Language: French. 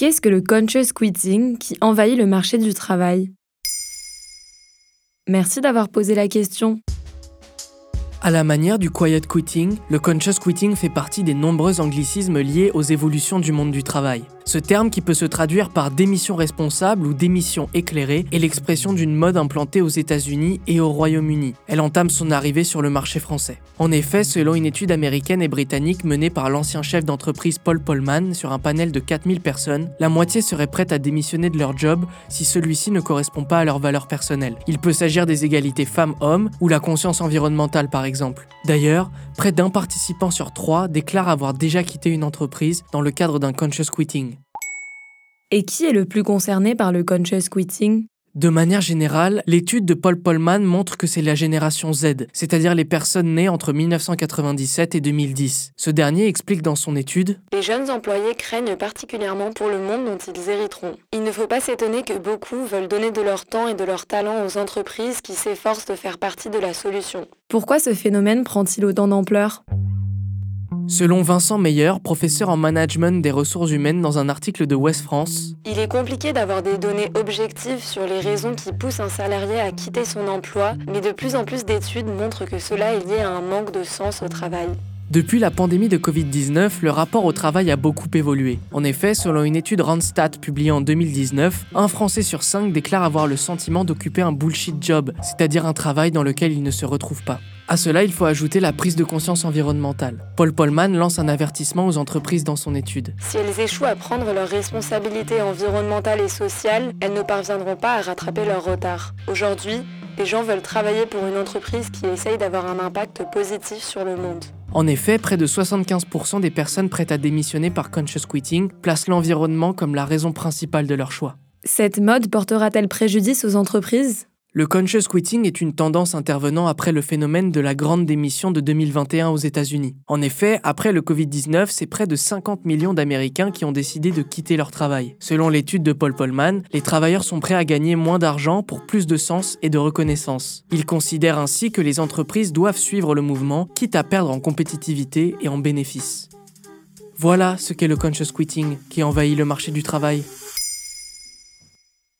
Qu'est-ce que le conscious quitting qui envahit le marché du travail? Merci d'avoir posé la question. À la manière du quiet quitting, le conscious quitting fait partie des nombreux anglicismes liés aux évolutions du monde du travail. Ce terme, qui peut se traduire par démission responsable ou démission éclairée, est l'expression d'une mode implantée aux États-Unis et au Royaume-Uni. Elle entame son arrivée sur le marché français. En effet, selon une étude américaine et britannique menée par l'ancien chef d'entreprise Paul Polman sur un panel de 4000 personnes, la moitié serait prête à démissionner de leur job si celui-ci ne correspond pas à leurs valeurs personnelles. Il peut s'agir des égalités femmes-hommes ou la conscience environnementale par exemple. D'ailleurs, près d'un participant sur trois déclare avoir déjà quitté une entreprise dans le cadre d'un conscious quitting. Et qui est le plus concerné par le conscious quitting? De manière générale, l'étude de Paul Polman montre que c'est la génération Z, c'est-à-dire les personnes nées entre 1997 et 2010. Ce dernier explique dans son étude Les jeunes employés craignent particulièrement pour le monde dont ils hériteront. Il ne faut pas s'étonner que beaucoup veulent donner de leur temps et de leur talent aux entreprises qui s'efforcent de faire partie de la solution. Pourquoi ce phénomène prend-il autant d'ampleur? Selon Vincent Meyer, professeur en management des ressources humaines dans un article de West France, Il est compliqué d'avoir des données objectives sur les raisons qui poussent un salarié à quitter son emploi, mais de plus en plus d'études montrent que cela est lié à un manque de sens au travail. Depuis la pandémie de Covid-19, le rapport au travail a beaucoup évolué. En effet, selon une étude Randstad publiée en 2019, un Français sur cinq déclare avoir le sentiment d'occuper un bullshit job, c'est-à-dire un travail dans lequel il ne se retrouve pas. À cela, il faut ajouter la prise de conscience environnementale. Paul Polman lance un avertissement aux entreprises dans son étude. Si elles échouent à prendre leurs responsabilités environnementales et sociales, elles ne parviendront pas à rattraper leur retard. Aujourd'hui, les gens veulent travailler pour une entreprise qui essaye d'avoir un impact positif sur le monde. En effet, près de 75% des personnes prêtes à démissionner par conscious quitting placent l'environnement comme la raison principale de leur choix. Cette mode portera-t-elle préjudice aux entreprises? Le conscious quitting est une tendance intervenant après le phénomène de la grande démission de 2021 aux États-Unis. En effet, après le Covid-19, c'est près de 50 millions d'Américains qui ont décidé de quitter leur travail. Selon l'étude de Paul Polman, les travailleurs sont prêts à gagner moins d'argent pour plus de sens et de reconnaissance. Il considère ainsi que les entreprises doivent suivre le mouvement, quitte à perdre en compétitivité et en bénéfices. Voilà ce qu'est le conscious quitting qui envahit le marché du travail.